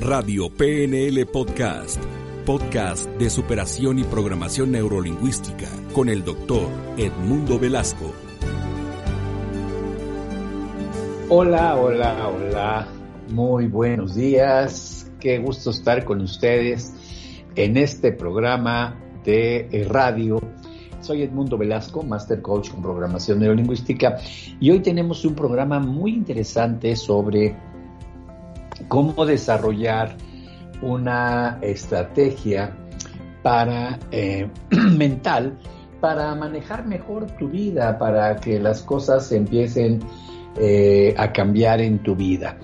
Radio PNL Podcast, podcast de superación y programación neurolingüística con el doctor Edmundo Velasco. Hola, hola, hola, muy buenos días, qué gusto estar con ustedes en este programa de radio. Soy Edmundo Velasco, Master Coach con Programación Neurolingüística, y hoy tenemos un programa muy interesante sobre cómo desarrollar una estrategia para eh, mental para manejar mejor tu vida, para que las cosas empiecen eh, a cambiar en tu vida.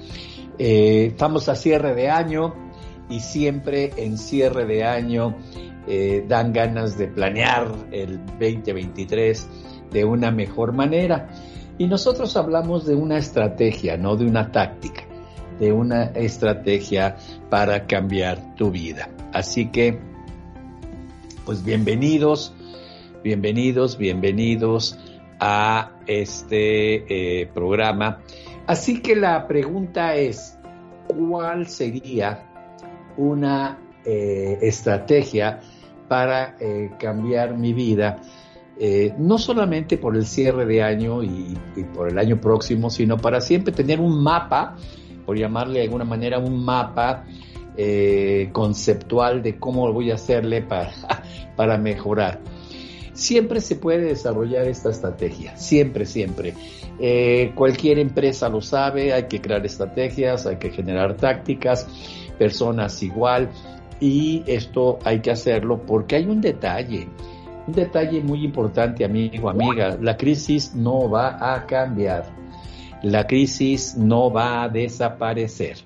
Eh, estamos a cierre de año y siempre en cierre de año dan ganas de planear el 2023 de una mejor manera. Y nosotros hablamos de una estrategia, no de una táctica de una estrategia para cambiar tu vida. Así que, pues bienvenidos, bienvenidos, bienvenidos a este eh, programa. Así que la pregunta es, ¿cuál sería una eh, estrategia para eh, cambiar mi vida? no solamente por el cierre de año y, por el año próximo, sino para siempre tener un mapa por llamarle de alguna manera, un mapa eh, conceptual de cómo voy a hacerle para, para mejorar. Siempre se puede desarrollar esta estrategia, siempre, siempre. Eh, cualquier empresa lo sabe, hay que crear estrategias, hay que generar tácticas, personas igual, y esto hay que hacerlo porque hay un detalle, un detalle muy importante, amigo, amiga, la crisis no va a cambiar la crisis no va a desaparecer.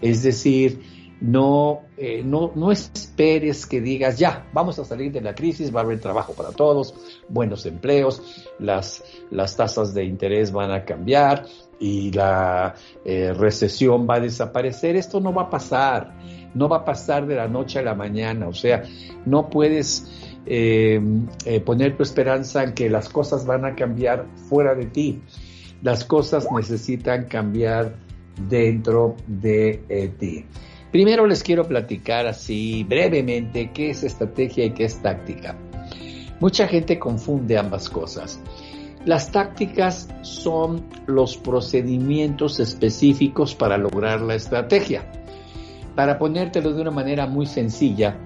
Es decir, no, eh, no, no esperes que digas, ya, vamos a salir de la crisis, va a haber trabajo para todos, buenos empleos, las, las tasas de interés van a cambiar y la eh, recesión va a desaparecer. Esto no va a pasar, no va a pasar de la noche a la mañana, o sea, no puedes eh, poner tu esperanza en que las cosas van a cambiar fuera de ti las cosas necesitan cambiar dentro de eh, ti. Primero les quiero platicar así brevemente qué es estrategia y qué es táctica. Mucha gente confunde ambas cosas. Las tácticas son los procedimientos específicos para lograr la estrategia. Para ponértelo de una manera muy sencilla,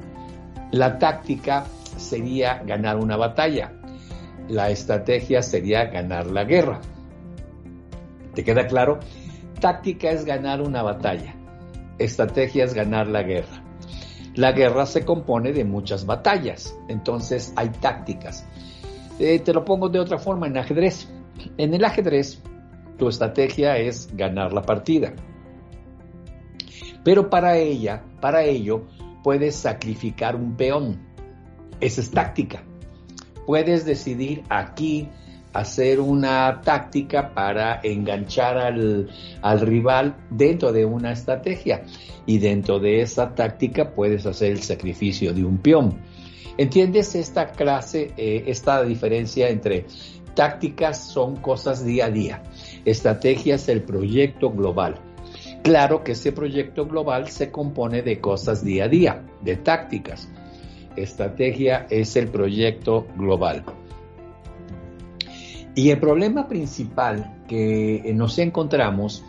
la táctica sería ganar una batalla. La estrategia sería ganar la guerra. ¿Te queda claro? Táctica es ganar una batalla. Estrategia es ganar la guerra. La guerra se compone de muchas batallas, entonces hay tácticas. Eh, te lo pongo de otra forma en ajedrez. En el ajedrez, tu estrategia es ganar la partida. Pero para ella, para ello, puedes sacrificar un peón. Esa es táctica. Puedes decidir aquí hacer una táctica para enganchar al, rival dentro de una estrategia y dentro de esa táctica puedes hacer el sacrificio de un peón. ¿Entiendes esta clase, eh, esta diferencia entre tácticas son cosas día a día, estrategia es el proyecto global? Claro que ese proyecto global se compone de cosas día a día, de tácticas. Estrategia es el proyecto global. Y el problema principal que eh, nos encontramos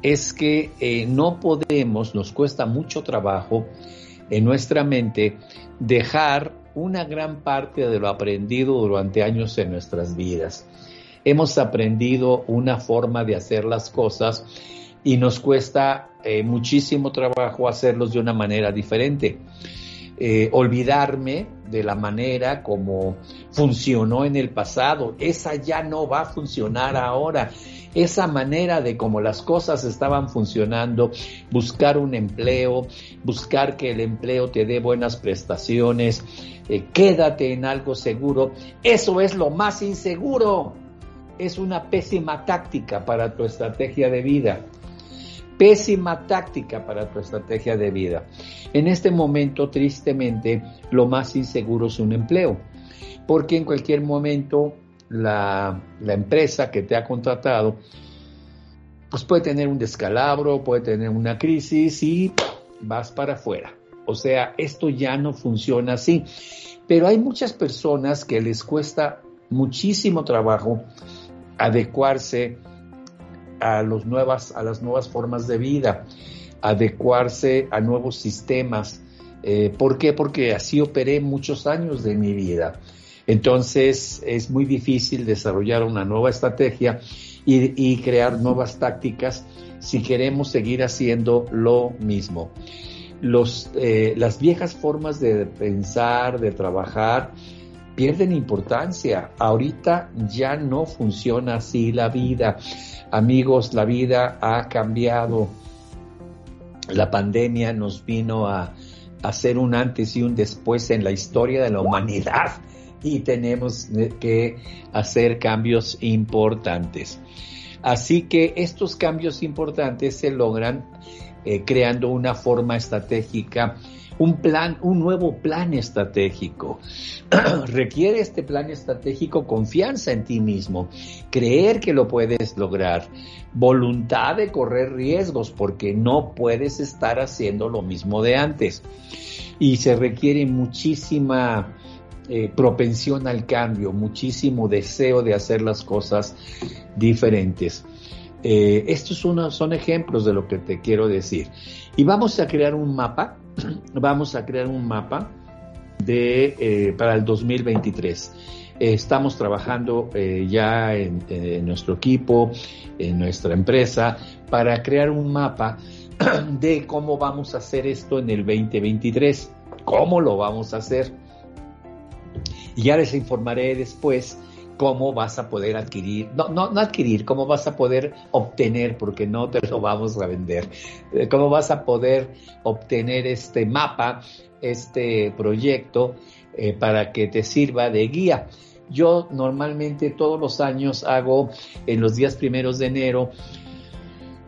es que eh, no podemos, nos cuesta mucho trabajo en nuestra mente dejar una gran parte de lo aprendido durante años en nuestras vidas. Hemos aprendido una forma de hacer las cosas y nos cuesta eh, muchísimo trabajo hacerlos de una manera diferente. Eh, olvidarme de la manera como funcionó en el pasado. Esa ya no va a funcionar ahora. Esa manera de cómo las cosas estaban funcionando, buscar un empleo, buscar que el empleo te dé buenas prestaciones, eh, quédate en algo seguro, eso es lo más inseguro. Es una pésima táctica para tu estrategia de vida pésima táctica para tu estrategia de vida. En este momento, tristemente, lo más inseguro es un empleo, porque en cualquier momento la, empresa que te ha contratado pues puede tener un descalabro, puede tener una crisis y vas para afuera. O sea, esto ya no funciona así. Pero hay muchas personas que les cuesta muchísimo trabajo adecuarse a, nuevas, a las nuevas formas de vida, adecuarse a nuevos sistemas. Eh, ¿Por qué? Porque así operé muchos años de mi vida. Entonces es muy difícil desarrollar una nueva estrategia y, crear nuevas tácticas si queremos seguir haciendo lo mismo. Los, eh, las viejas formas de pensar, de trabajar, pierden importancia. Ahorita ya no funciona así la vida. Amigos, la vida ha cambiado. La pandemia nos vino a hacer un antes y un después en la historia de la humanidad y tenemos que hacer cambios importantes. Así que estos cambios importantes se logran eh, creando una forma estratégica, un plan, un nuevo plan estratégico. Requiere este plan estratégico confianza en ti mismo, creer que lo puedes lograr, voluntad de correr riesgos porque no puedes estar haciendo lo mismo de antes. Y se requiere muchísima eh, propensión al cambio, muchísimo deseo de hacer las cosas diferentes. Eh, estos son, son ejemplos de lo que te quiero decir. Y vamos a crear un mapa, vamos a crear un mapa de, eh, para el 2023. estamos trabajando ya en, en, nuestro equipo, en nuestra empresa, para crear un mapa de cómo vamos a hacer esto en el 2023. ¿Cómo lo vamos a hacer? Ya les informaré después cómo vas a poder adquirir, no, no, no adquirir, cómo vas a poder obtener, porque no te lo vamos a vender, eh, cómo vas a poder obtener este mapa, este proyecto, eh, para que te sirva de guía. Yo normalmente todos los años hago en los días primeros de enero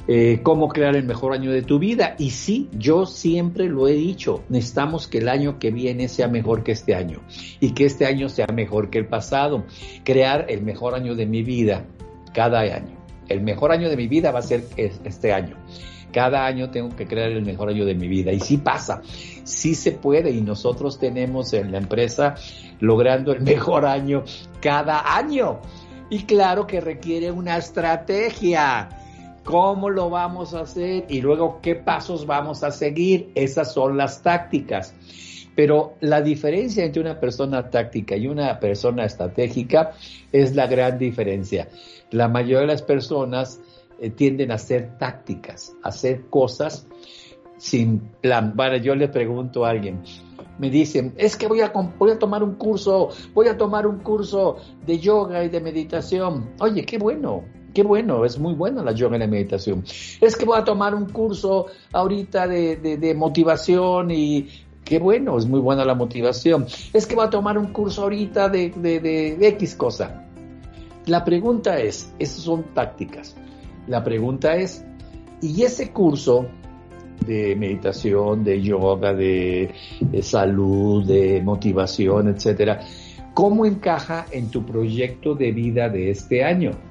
eh, cómo crear el mejor año de tu vida. Y sí, yo siempre lo he dicho, necesitamos que el año que viene sea mejor que este año y que este año sea mejor que el pasado. Crear el mejor año de mi vida cada año. El mejor año de mi vida va a ser este año. Cada año tengo que crear el mejor año de mi vida. Y sí pasa, sí se puede. Y nosotros tenemos en la empresa logrando el mejor año cada año. Y claro que requiere una estrategia cómo lo vamos a hacer y luego qué pasos vamos a seguir. Esas son las tácticas. Pero la diferencia entre una persona táctica y una persona estratégica es la gran diferencia. La mayoría de las personas eh, tienden a hacer tácticas, a hacer cosas sin plan. Bueno, yo le pregunto a alguien, me dicen, es que voy a, voy a tomar un curso, voy a tomar un curso de yoga y de meditación. Oye, qué bueno, Qué bueno, es muy bueno la yoga y la meditación. Es que voy a tomar un curso ahorita de, motivación y qué bueno, es muy buena la motivación. Es que voy a tomar un curso ahorita de, de X cosa. La pregunta es, esas son tácticas. La pregunta es, ¿y ese curso de meditación, de yoga, de, de salud, de motivación, etcétera, cómo encaja en tu proyecto de vida de este año?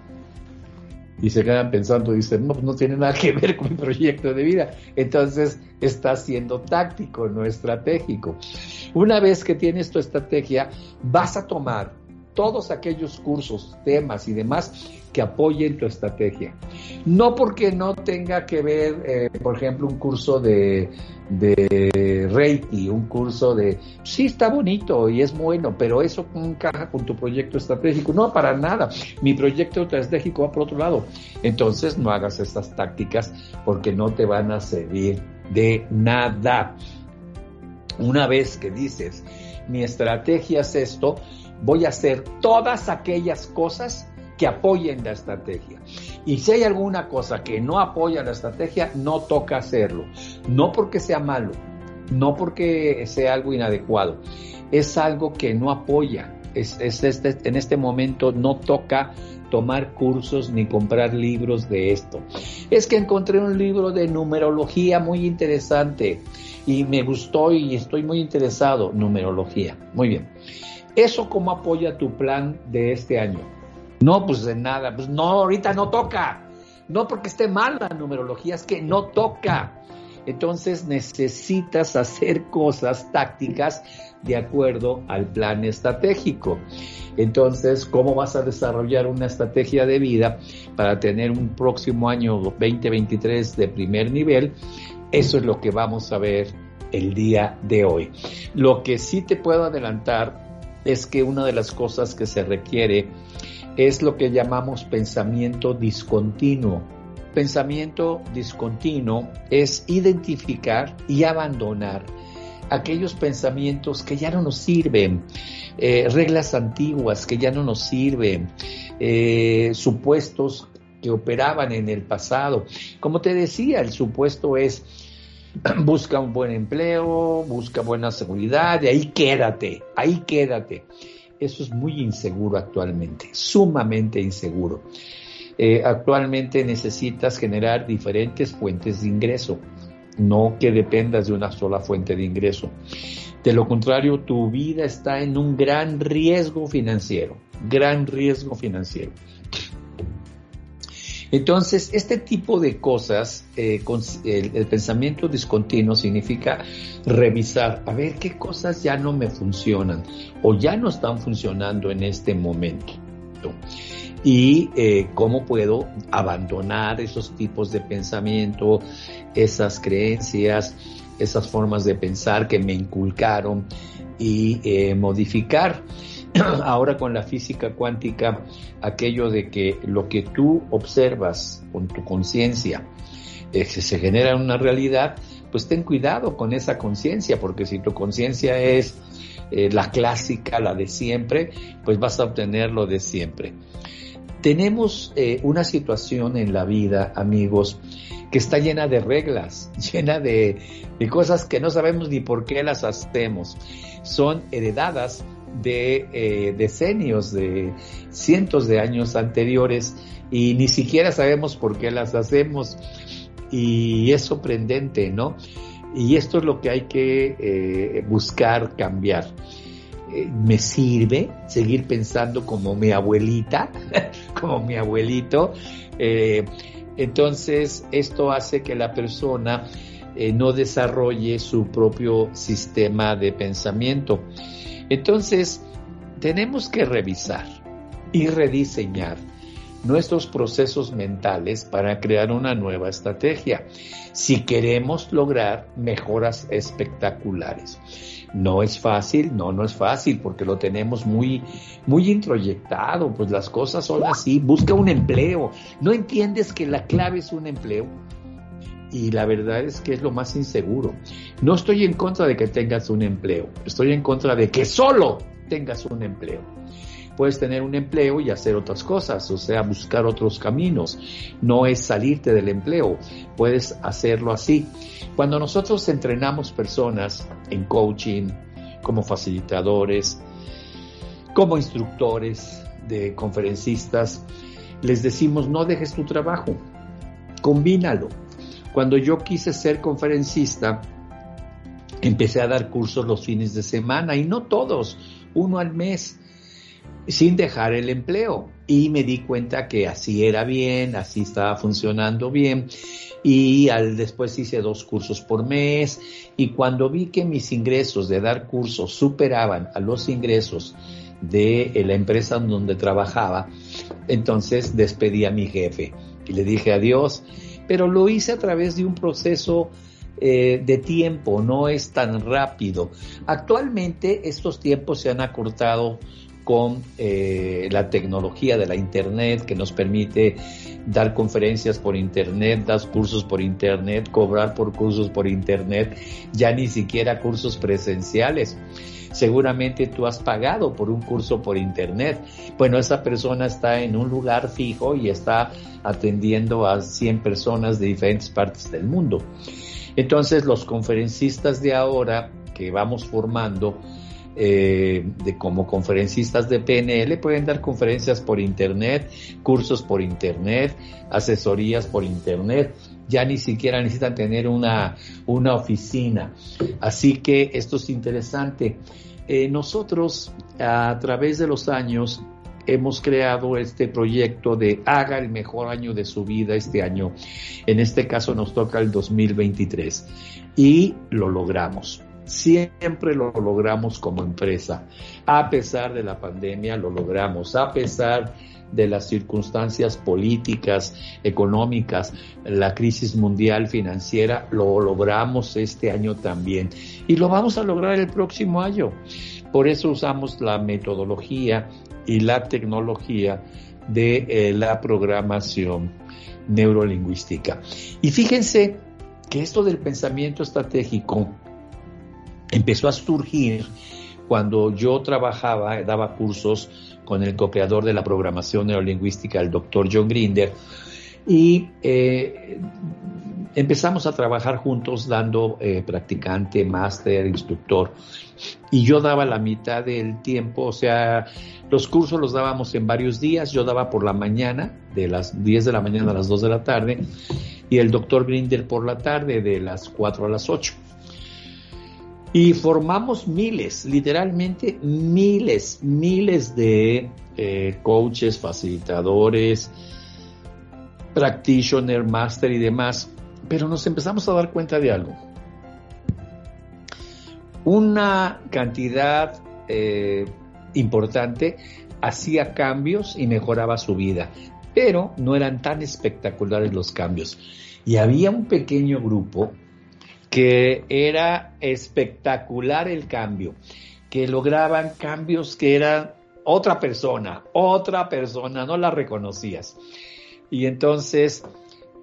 Y se quedan pensando, dicen, no, pues no tiene nada que ver con mi proyecto de vida. Entonces está siendo táctico, no estratégico. Una vez que tienes tu estrategia, vas a tomar todos aquellos cursos, temas y demás que apoyen tu estrategia. No porque no tenga que ver, eh, por ejemplo, un curso de, de Reiki, un curso de... Sí, está bonito y es bueno, pero eso encaja con tu proyecto estratégico. No, para nada. Mi proyecto estratégico va por otro lado. Entonces no hagas estas tácticas porque no te van a servir de nada. Una vez que dices, mi estrategia es esto, voy a hacer todas aquellas cosas que apoyen la estrategia. Y si hay alguna cosa que no apoya la estrategia, no toca hacerlo. No porque sea malo, no porque sea algo inadecuado, es algo que no apoya. Es, este, en este momento no toca tomar cursos ni comprar libros de esto. Es que encontré un libro de numerología muy interesante y me gustó y estoy muy interesado. Numerología. Muy bien. ¿Eso cómo apoya tu plan de este año? No, pues de nada, pues no, ahorita no toca. No porque esté mal la numerología, es que no toca. Entonces necesitas hacer cosas tácticas de acuerdo al plan estratégico. Entonces, ¿cómo vas a desarrollar una estrategia de vida para tener un próximo año 2023 de primer nivel? Eso es lo que vamos a ver el día de hoy. Lo que sí te puedo adelantar es que una de las cosas que se requiere es lo que llamamos pensamiento discontinuo. Pensamiento discontinuo es identificar y abandonar aquellos pensamientos que ya no nos sirven, eh, reglas antiguas que ya no nos sirven, eh, supuestos que operaban en el pasado. Como te decía, el supuesto es busca un buen empleo, busca buena seguridad, y ahí quédate, ahí quédate. Eso es muy inseguro actualmente, sumamente inseguro. Eh, actualmente necesitas generar diferentes fuentes de ingreso, no que dependas de una sola fuente de ingreso. De lo contrario, tu vida está en un gran riesgo financiero, gran riesgo financiero. Entonces, este tipo de cosas, eh, el, pensamiento discontinuo significa revisar, a ver qué cosas ya no me funcionan o ya no están funcionando en este momento. Y eh, cómo puedo abandonar esos tipos de pensamiento, esas creencias, esas formas de pensar que me inculcaron y eh, modificar. ahora con la física cuántica, aquello de que lo que tú observas con tu conciencia eh, se genera en una realidad, pues ten cuidado con esa conciencia, porque si tu conciencia es eh, la clásica, la de siempre, pues vas a obtener lo de siempre. Tenemos eh, una situación en la vida, amigos, que está llena de reglas, llena de cosas que no sabemos ni por qué las hacemos. Son heredadas de eh, decenios, de cientos de años anteriores y ni siquiera sabemos por qué las hacemos y es sorprendente, ¿no? Y esto es lo que hay que eh, buscar cambiar. Eh, me sirve seguir pensando como mi abuelita, como mi abuelito. entonces, esto hace que la persona no desarrolle su propio sistema de pensamiento. Entonces, tenemos que revisar y rediseñar nuestros procesos mentales para crear una nueva estrategia. Si queremos lograr mejoras espectaculares. No es fácil, no, no es fácil porque lo tenemos muy, muy introyectado, pues las cosas son así, busca un empleo, no entiendes que la clave es un empleo, y la verdad es que es lo más inseguro. No estoy en contra de que tengas un empleo, estoy en contra de que solo tengas un empleo. Puedes tener un empleo y hacer otras cosas, o sea, buscar otros caminos. No es salirte del empleo, puedes hacerlo así. Cuando nosotros entrenamos personas en coaching, como facilitadores, como instructores de conferencistas, les decimos no dejes tu trabajo, combínalo cuando yo quise ser conferencista, empecé a dar cursos los fines de semana y no todos, uno al mes, sin dejar el empleo. Y me di cuenta que así era bien, así estaba funcionando bien. Y al, después hice dos cursos por mes. Y cuando vi que mis ingresos de dar cursos superaban a los ingresos de la empresa donde trabajaba, entonces despedí a mi jefe y le dije adiós pero lo hice a través de un proceso eh, de tiempo, no es tan rápido. Actualmente estos tiempos se han acortado con eh, la tecnología de la Internet que nos permite dar conferencias por Internet, dar cursos por Internet, cobrar por cursos por Internet, ya ni siquiera cursos presenciales. Seguramente tú has pagado por un curso por internet. Bueno, esa persona está en un lugar fijo y está atendiendo a 100 personas de diferentes partes del mundo. Entonces, los conferencistas de ahora que vamos formando, eh, de como conferencistas de PNL pueden dar conferencias por internet, cursos por internet, asesorías por internet. Ya ni siquiera necesitan tener una, una oficina. Así que esto es interesante. Eh, nosotros a través de los años hemos creado este proyecto de haga el mejor año de su vida este año. En este caso nos toca el 2023 y lo logramos. Siempre lo logramos como empresa. A pesar de la pandemia, lo logramos. A pesar de las circunstancias políticas, económicas, la crisis mundial financiera, lo logramos este año también. Y lo vamos a lograr el próximo año. Por eso usamos la metodología y la tecnología de eh, la programación neurolingüística. Y fíjense que esto del pensamiento estratégico empezó a surgir cuando yo trabajaba, daba cursos con el co-creador de la programación neurolingüística, el doctor John Grinder, y eh, empezamos a trabajar juntos dando eh, practicante, máster, instructor, y yo daba la mitad del tiempo, o sea, los cursos los dábamos en varios días, yo daba por la mañana, de las 10 de la mañana a las 2 de la tarde, y el doctor Grinder por la tarde, de las 4 a las 8. Y formamos miles, literalmente miles, miles de eh, coaches, facilitadores, practitioner, master y demás. Pero nos empezamos a dar cuenta de algo. Una cantidad eh, importante hacía cambios y mejoraba su vida, pero no eran tan espectaculares los cambios. Y había un pequeño grupo que era espectacular el cambio, que lograban cambios que eran otra persona, otra persona, no la reconocías. Y entonces,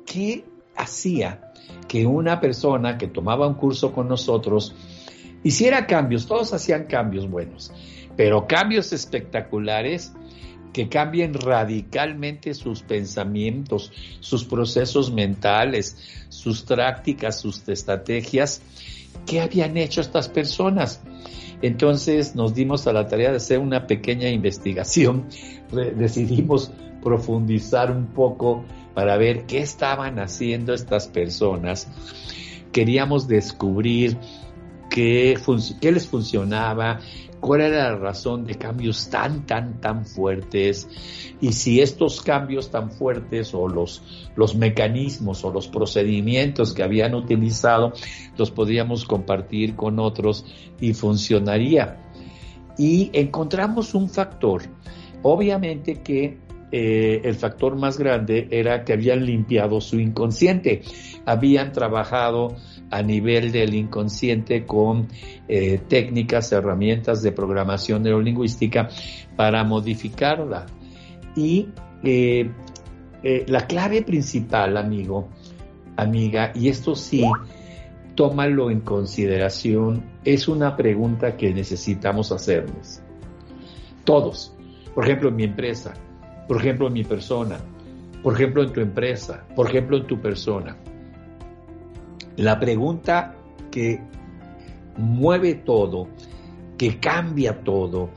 ¿qué hacía que una persona que tomaba un curso con nosotros hiciera cambios? Todos hacían cambios buenos, pero cambios espectaculares que cambien radicalmente sus pensamientos, sus procesos mentales, sus prácticas, sus estrategias. ¿Qué habían hecho estas personas? Entonces nos dimos a la tarea de hacer una pequeña investigación. Decidimos profundizar un poco para ver qué estaban haciendo estas personas. Queríamos descubrir qué, qué les funcionaba, cuál era la razón de cambios tan, tan, tan fuertes y si estos cambios tan fuertes o los, los mecanismos o los procedimientos que habían utilizado los podíamos compartir con otros y funcionaría. Y encontramos un factor, obviamente que eh, el factor más grande era que habían limpiado su inconsciente, habían trabajado a nivel del inconsciente con eh, técnicas, herramientas de programación neurolingüística para modificarla. Y eh, eh, la clave principal, amigo, amiga, y esto sí, tómalo en consideración, es una pregunta que necesitamos hacernos. Todos. Por ejemplo, en mi empresa, por ejemplo, en mi persona, por ejemplo, en tu empresa, por ejemplo, en tu persona. La pregunta que mueve todo, que cambia todo,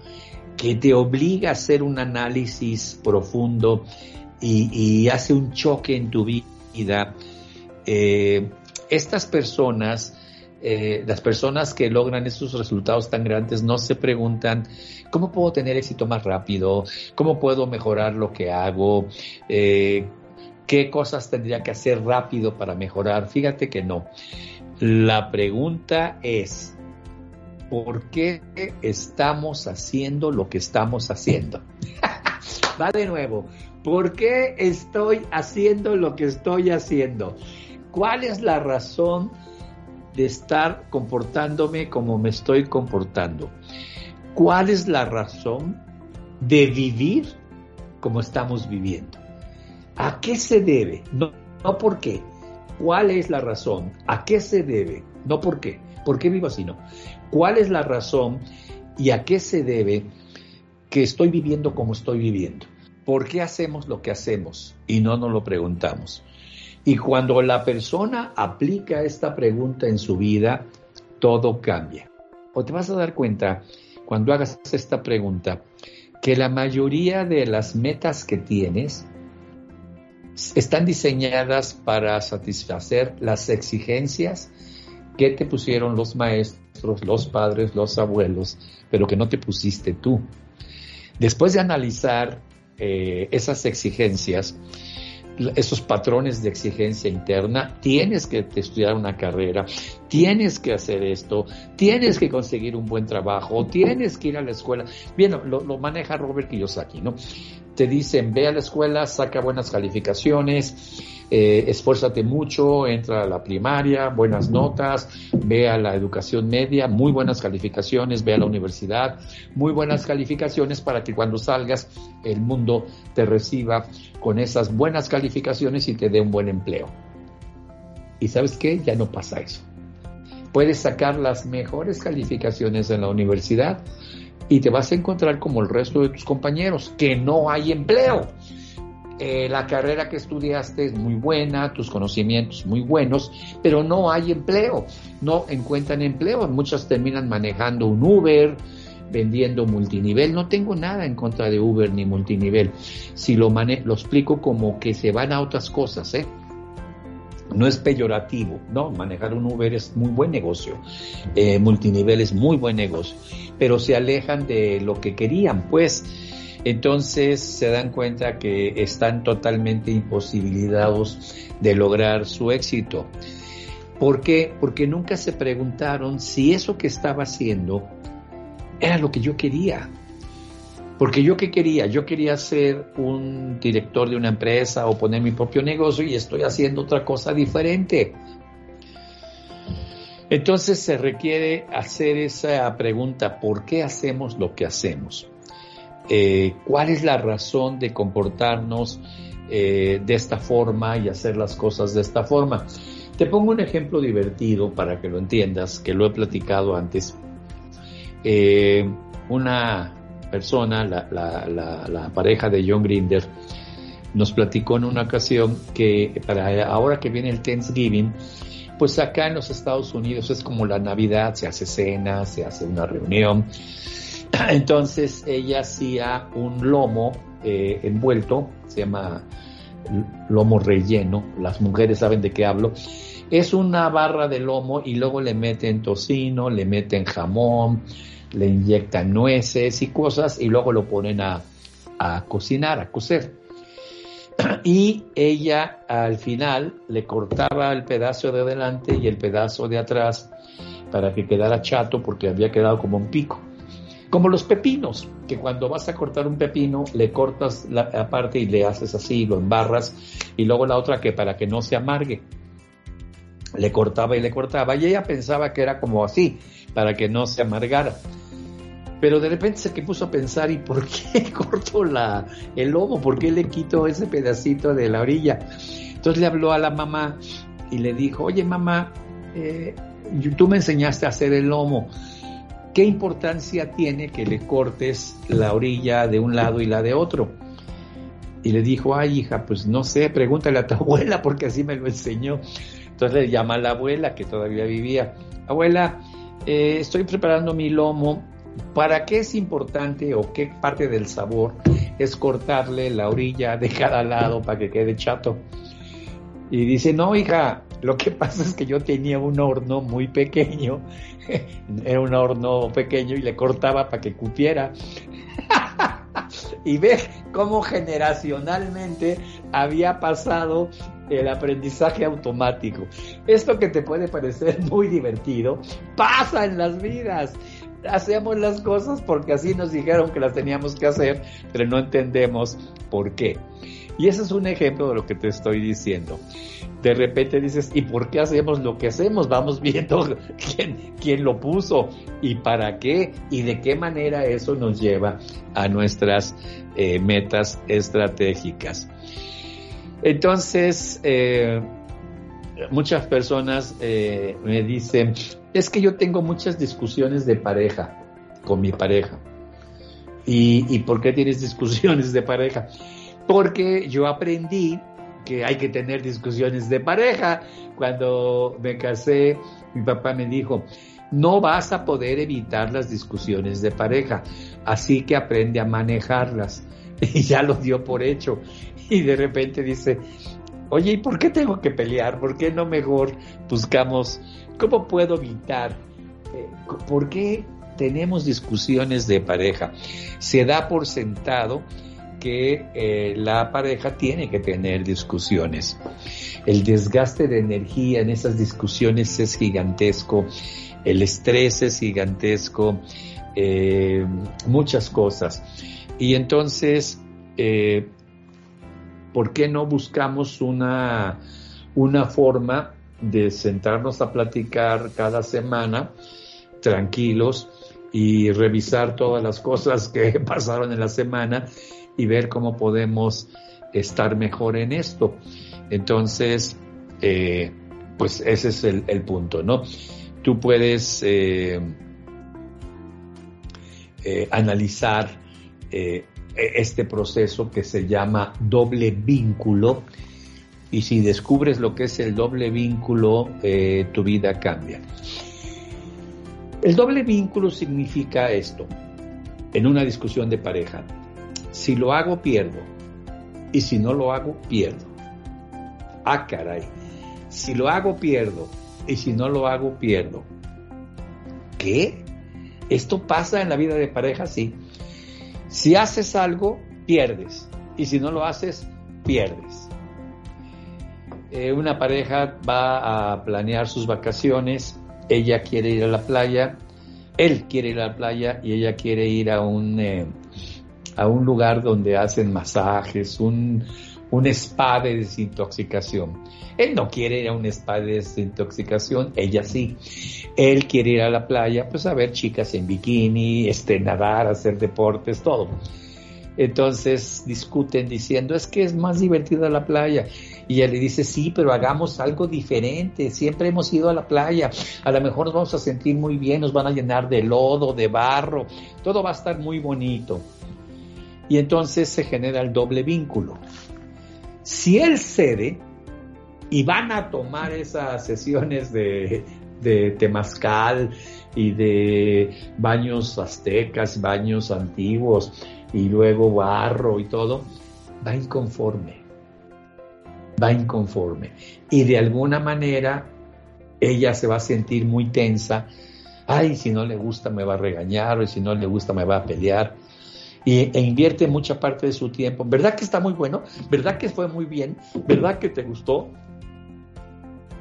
que te obliga a hacer un análisis profundo y, hace un choque en tu vida. Eh, estas personas, eh, las personas que logran estos resultados tan grandes, no se preguntan cómo puedo tener éxito más rápido, cómo puedo mejorar lo que hago, eh, ¿Qué cosas tendría que hacer rápido para mejorar? Fíjate que no. La pregunta es, ¿por qué estamos haciendo lo que estamos haciendo? Va de nuevo, ¿por qué estoy haciendo lo que estoy haciendo? ¿Cuál es la razón de estar comportándome como me estoy comportando? ¿Cuál es la razón de vivir como estamos viviendo? ¿A qué se debe? No, no por qué. ¿Cuál es la razón? ¿A qué se debe? No por qué. ¿Por qué vivo así? No. ¿Cuál es la razón y a qué se debe que estoy viviendo como estoy viviendo? ¿Por qué hacemos lo que hacemos y no nos lo preguntamos? Y cuando la persona aplica esta pregunta en su vida, todo cambia. O te vas a dar cuenta, cuando hagas esta pregunta, que la mayoría de las metas que tienes están diseñadas para satisfacer las exigencias que te pusieron los maestros, los padres, los abuelos, pero que no te pusiste tú. Después de analizar eh, esas exigencias, esos patrones de exigencia interna, tienes que estudiar una carrera, tienes que hacer esto, tienes que conseguir un buen trabajo, tienes que ir a la escuela. Bien, lo, lo maneja Robert Kiyosaki, ¿no? Te dicen, ve a la escuela, saca buenas calificaciones, eh, esfuérzate mucho, entra a la primaria, buenas notas, ve a la educación media, muy buenas calificaciones, ve a la universidad, muy buenas calificaciones para que cuando salgas el mundo te reciba con esas buenas calificaciones y te dé un buen empleo. Y sabes qué, ya no pasa eso. Puedes sacar las mejores calificaciones en la universidad y te vas a encontrar como el resto de tus compañeros, que no hay empleo. Eh, la carrera que estudiaste es muy buena, tus conocimientos muy buenos, pero no hay empleo, no encuentran empleo. Muchas terminan manejando un Uber, vendiendo multinivel. No tengo nada en contra de Uber ni multinivel. Si lo, lo explico como que se van a otras cosas, ¿eh? No es peyorativo, ¿no? Manejar un Uber es muy buen negocio, eh, multinivel es muy buen negocio, pero se alejan de lo que querían, pues entonces se dan cuenta que están totalmente imposibilitados de lograr su éxito. ¿Por qué? Porque nunca se preguntaron si eso que estaba haciendo era lo que yo quería. Porque yo qué quería? Yo quería ser un director de una empresa o poner mi propio negocio y estoy haciendo otra cosa diferente. Entonces se requiere hacer esa pregunta, ¿por qué hacemos lo que hacemos? Eh, cuál es la razón de comportarnos eh, de esta forma y hacer las cosas de esta forma. Te pongo un ejemplo divertido para que lo entiendas, que lo he platicado antes. Eh, una persona, la, pareja de John Grinder, nos platicó en una ocasión que para ahora que viene el Thanksgiving, pues acá en los Estados Unidos es como la Navidad, se hace cena, se hace una reunión, Entonces ella hacía un lomo eh, envuelto, se llama lomo relleno, las mujeres saben de qué hablo. Es una barra de lomo y luego le meten tocino, le meten jamón, le inyectan nueces y cosas y luego lo ponen a, a cocinar, a cocer. Y ella al final le cortaba el pedazo de adelante y el pedazo de atrás para que quedara chato porque había quedado como un pico. Como los pepinos, que cuando vas a cortar un pepino, le cortas la parte y le haces así, lo embarras, y luego la otra que para que no se amargue. Le cortaba y le cortaba, y ella pensaba que era como así, para que no se amargara. Pero de repente se que puso a pensar, ¿y por qué cortó la, el lomo? ¿Por qué le quito ese pedacito de la orilla? Entonces le habló a la mamá y le dijo, oye mamá, eh, tú me enseñaste a hacer el lomo ¿qué importancia tiene que le cortes la orilla de un lado y la de otro? Y le dijo, ay hija, pues no sé, pregúntale a tu abuela porque así me lo enseñó. Entonces le llama a la abuela que todavía vivía, abuela, eh, estoy preparando mi lomo, ¿para qué es importante o qué parte del sabor es cortarle la orilla de cada lado para que quede chato? Y dice, no hija, lo que pasa es que yo tenía un horno muy pequeño, era un horno pequeño y le cortaba para que cupiera. y ve cómo generacionalmente había pasado el aprendizaje automático. Esto que te puede parecer muy divertido, pasa en las vidas. Hacemos las cosas porque así nos dijeron que las teníamos que hacer, pero no entendemos por qué. Y ese es un ejemplo de lo que te estoy diciendo. De repente dices, ¿y por qué hacemos lo que hacemos? Vamos viendo quién, quién lo puso y para qué y de qué manera eso nos lleva a nuestras eh, metas estratégicas. Entonces, eh, muchas personas eh, me dicen, es que yo tengo muchas discusiones de pareja con mi pareja. ¿Y, ¿Y por qué tienes discusiones de pareja? porque yo aprendí que hay que tener discusiones de pareja. Cuando me casé, mi papá me dijo, no vas a poder evitar las discusiones de pareja, así que aprende a manejarlas. Y ya lo dio por hecho. Y de repente dice, oye, ¿y por qué tengo que pelear? ¿Por qué no mejor buscamos cómo puedo evitar? Eh, ¿Por qué tenemos discusiones de pareja. Se da por sentado que eh, la pareja tiene que tener discusiones. El desgaste de energía en esas discusiones es gigantesco, el estrés es gigantesco, eh, muchas cosas. Y entonces, eh, ¿por qué no buscamos una, una forma de sentarnos a platicar cada semana tranquilos y revisar todas las cosas que pasaron en la semana y ver cómo podemos estar mejor en esto. Entonces, eh, pues ese es el, punto, ¿no? Tú puedes eh, analizar e, este proceso que se llama doble vínculo y si descubres lo que es el doble vínculo, tu vida cambia. El doble vínculo significa esto, en una discusión de pareja, si lo hago, pierdo. Y si no lo hago, pierdo. Ah, caray. Si lo hago, pierdo. Y si no lo hago, pierdo. ¿Qué? Esto pasa en la vida de pareja, sí. Si haces algo, pierdes. Y si no lo haces, pierdes. Eh, una pareja va a planear sus vacaciones. Ella quiere ir a la playa. Él quiere ir a la playa y ella quiere ir a un... Eh, a un lugar donde hacen masajes, un, un spa de desintoxicación. Él no quiere ir a un spa de desintoxicación, ella sí. Él quiere ir a la playa, pues a ver chicas en bikini, este, nadar, hacer deportes, todo. Entonces discuten diciendo, es que es más divertida la playa. Y ella le dice, sí, pero hagamos algo diferente. Siempre hemos ido a la playa. A lo mejor nos vamos a sentir muy bien, nos van a llenar de lodo, de barro. Todo va a estar muy bonito y entonces se genera el doble vínculo. Si él cede y van a tomar esas sesiones de, de temazcal y de baños aztecas, baños antiguos y luego barro y todo, va inconforme, va inconforme. Y de alguna manera ella se va a sentir muy tensa. Ay, si no le gusta me va a regañar, o si no le gusta me va a pelear y, e invierte mucha parte de su tiempo. ¿Verdad que está muy bueno? ¿Verdad que fue muy bien? ¿Verdad que te gustó?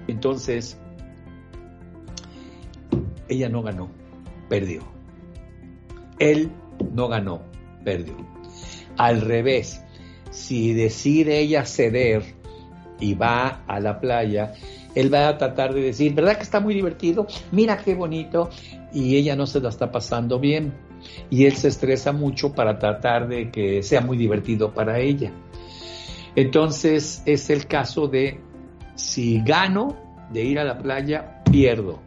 Entonces, ella no ganó, perdió. Él no ganó, perdió. Al revés, si decide ella ceder y va a la playa, él va a tratar de decir, ¿verdad que está muy divertido? Mira qué bonito. Y ella no se la está pasando bien y él se estresa mucho para tratar de que sea muy divertido para ella. Entonces es el caso de si gano de ir a la playa, pierdo.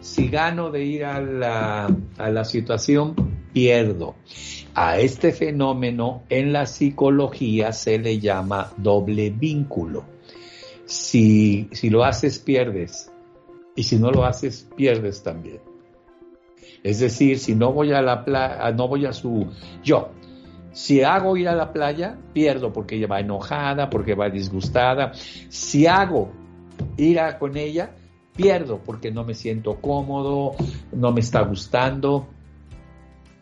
Si gano de ir a la, a la situación, pierdo. A este fenómeno en la psicología se le llama doble vínculo. Si, si lo haces, pierdes. Y si no lo haces, pierdes también. Es decir, si no voy a la playa, ah, no voy a su yo. Si hago ir a la playa, pierdo porque ella va enojada, porque va disgustada. Si hago ir a, con ella, pierdo porque no me siento cómodo, no me está gustando.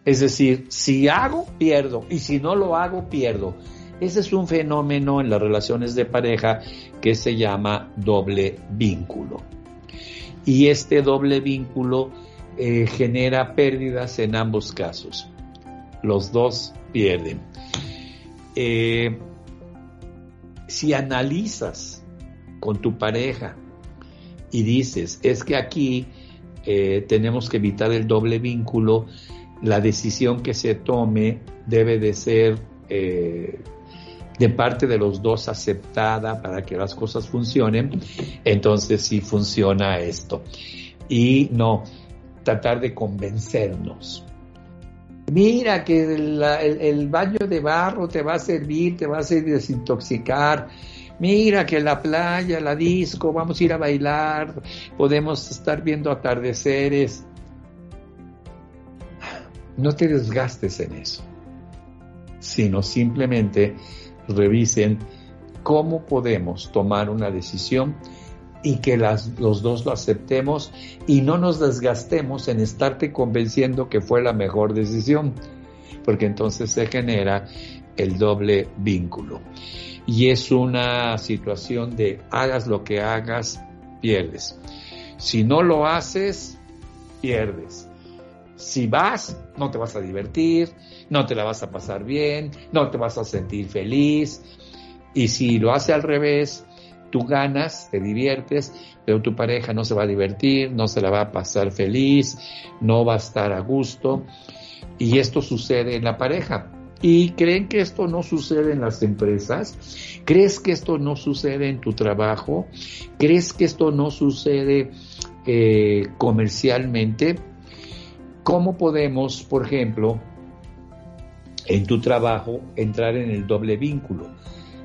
Es decir, si hago, pierdo. Y si no lo hago, pierdo. Ese es un fenómeno en las relaciones de pareja que se llama doble vínculo. Y este doble vínculo eh, genera pérdidas en ambos casos. Los dos pierden. Eh, si analizas con tu pareja y dices, es que aquí eh, tenemos que evitar el doble vínculo, la decisión que se tome debe de ser de parte de los dos aceptada para que las cosas funcionen, entonces sí funciona esto. Y no, tratar de convencernos. Mira que el, baño de barro te va a servir, te va a desintoxicar. Mira que la playa, la disco, vamos a ir a bailar, podemos estar viendo atardeceres. No te desgastes en eso, sino simplemente revisen cómo podemos tomar una decisión y que los dos lo aceptemos y no nos desgastemos en estarte convenciendo que fue la mejor decisión, porque entonces se genera el doble vínculo. Y es una situación de hagas lo que hagas, pierdes. Si no lo haces, pierdes. Si vas, no te vas a divertir, no te la vas a pasar bien, no te vas a sentir feliz. Y si lo hace al revés, tú ganas, te diviertes, pero tu pareja no se va a divertir, no se la va a pasar feliz, no va a estar a gusto. Y esto sucede en la pareja. ¿Y creen que esto no sucede en las empresas? ¿Crees que esto no sucede en tu trabajo? ¿Crees que esto no sucede eh, comercialmente? ¿Cómo podemos, por ejemplo, en tu trabajo entrar en el doble vínculo?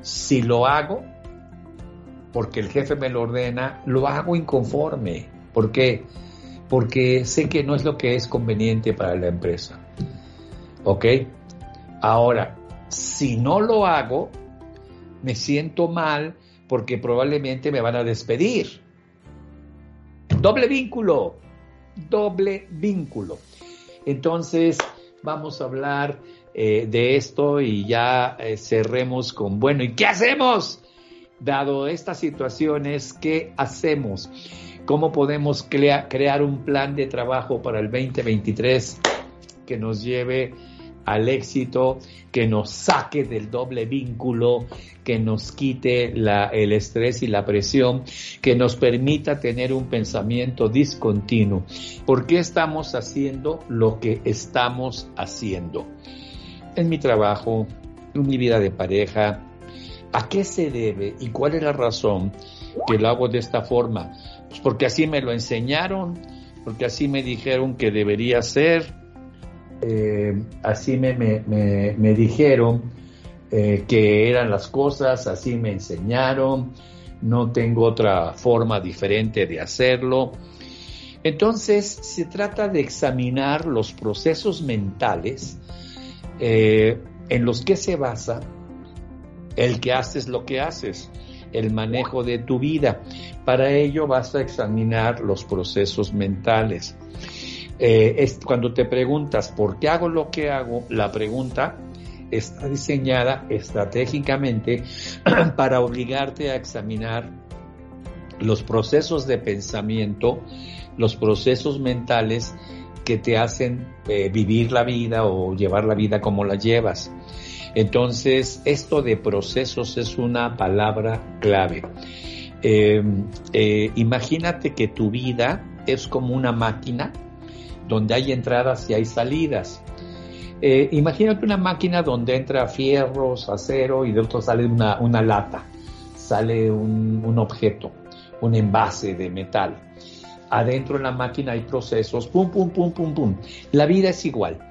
Si lo hago, porque el jefe me lo ordena, lo hago inconforme. ¿Por qué? Porque sé que no es lo que es conveniente para la empresa. ¿Ok? Ahora, si no lo hago, me siento mal porque probablemente me van a despedir. Doble vínculo, doble vínculo. Entonces, vamos a hablar eh, de esto y ya eh, cerremos con, bueno, ¿y qué hacemos? Dado estas situaciones, ¿qué hacemos? ¿Cómo podemos crear un plan de trabajo para el 2023 que nos lleve al éxito, que nos saque del doble vínculo, que nos quite el estrés y la presión, que nos permita tener un pensamiento discontinuo. ¿Por qué estamos haciendo lo que estamos haciendo? En mi trabajo, en mi vida de pareja, ¿a qué se debe y cuál es la razón que lo hago de esta forma? Pues porque así me lo enseñaron, porque así me dijeron que debería ser, eh, así me, me, dijeron eh, que eran las cosas, así me enseñaron, no tengo otra forma diferente de hacerlo. Entonces se trata de examinar los procesos mentales eh, en los que se basa el que haces lo que haces, el manejo de tu vida. Para ello vas a examinar los procesos mentales. Eh, es, cuando te preguntas por qué hago lo que hago, la pregunta está diseñada estratégicamente para obligarte a examinar los procesos de pensamiento, los procesos mentales que te hacen eh, vivir la vida o llevar la vida como la llevas. Entonces, esto de procesos es una palabra clave. Eh, imagínate que tu vida es como una máquina donde hay entradas y hay salidas. Eh, imagínate una máquina donde entra fierros, acero y de otro sale una, una lata, sale un, un, objeto, un envase de metal. Adentro en la máquina hay procesos, pum, pum, pum, pum, pum. La vida es igual.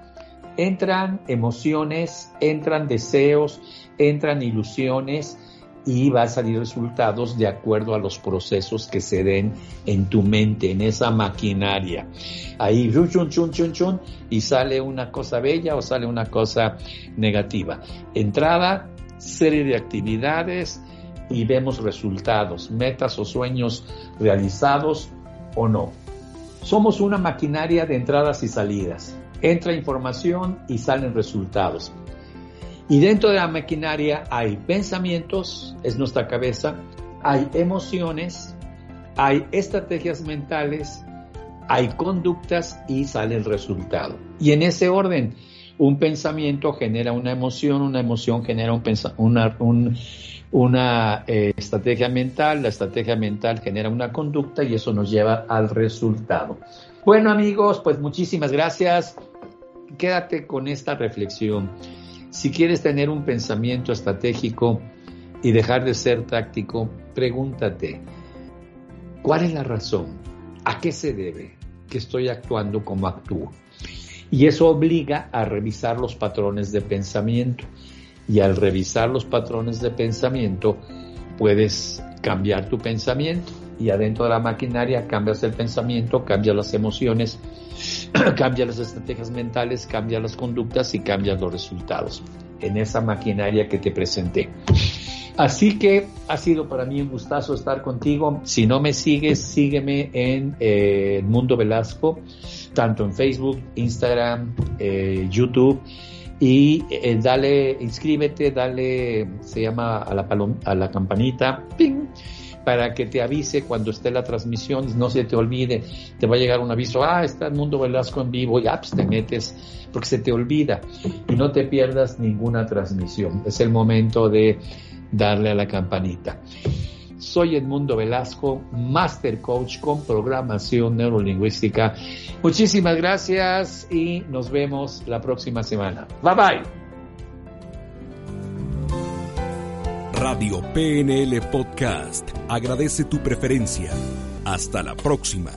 Entran emociones, entran deseos, entran ilusiones, y va a salir resultados de acuerdo a los procesos que se den en tu mente, en esa maquinaria. Ahí, chun, chun, chun, chun, y sale una cosa bella o sale una cosa negativa. Entrada, serie de actividades y vemos resultados, metas o sueños realizados o no. Somos una maquinaria de entradas y salidas. Entra información y salen resultados. Y dentro de la maquinaria hay pensamientos, es nuestra cabeza, hay emociones, hay estrategias mentales, hay conductas y sale el resultado. Y en ese orden, un pensamiento genera una emoción, una emoción genera un una, una eh, estrategia mental, la estrategia mental genera una conducta y eso nos lleva al resultado. Bueno amigos, pues muchísimas gracias. Quédate con esta reflexión. Si quieres tener un pensamiento estratégico y dejar de ser táctico, pregúntate, ¿cuál es la razón? ¿A qué se debe que estoy actuando como actúo? Y eso obliga a revisar los patrones de pensamiento. Y al revisar los patrones de pensamiento, puedes cambiar tu pensamiento. Y adentro de la maquinaria cambias el pensamiento, cambias las emociones, cambia las estrategias mentales, cambia las conductas y cambia los resultados en esa maquinaria que te presenté. Así que ha sido para mí un gustazo estar contigo. Si no me sigues, sígueme en eh, Mundo Velasco, tanto en Facebook, Instagram, eh, YouTube. Y eh, dale, inscríbete, dale, se llama a la, a la campanita, ¡ping! Para que te avise cuando esté la transmisión, no se te olvide, te va a llegar un aviso, ah, está el Mundo Velasco en vivo, y pues te metes, porque se te olvida, y no te pierdas ninguna transmisión. Es el momento de darle a la campanita. Soy Edmundo Velasco, Master Coach con programación neurolingüística. Muchísimas gracias y nos vemos la próxima semana. Bye bye. Radio PNL Podcast agradece tu preferencia. Hasta la próxima.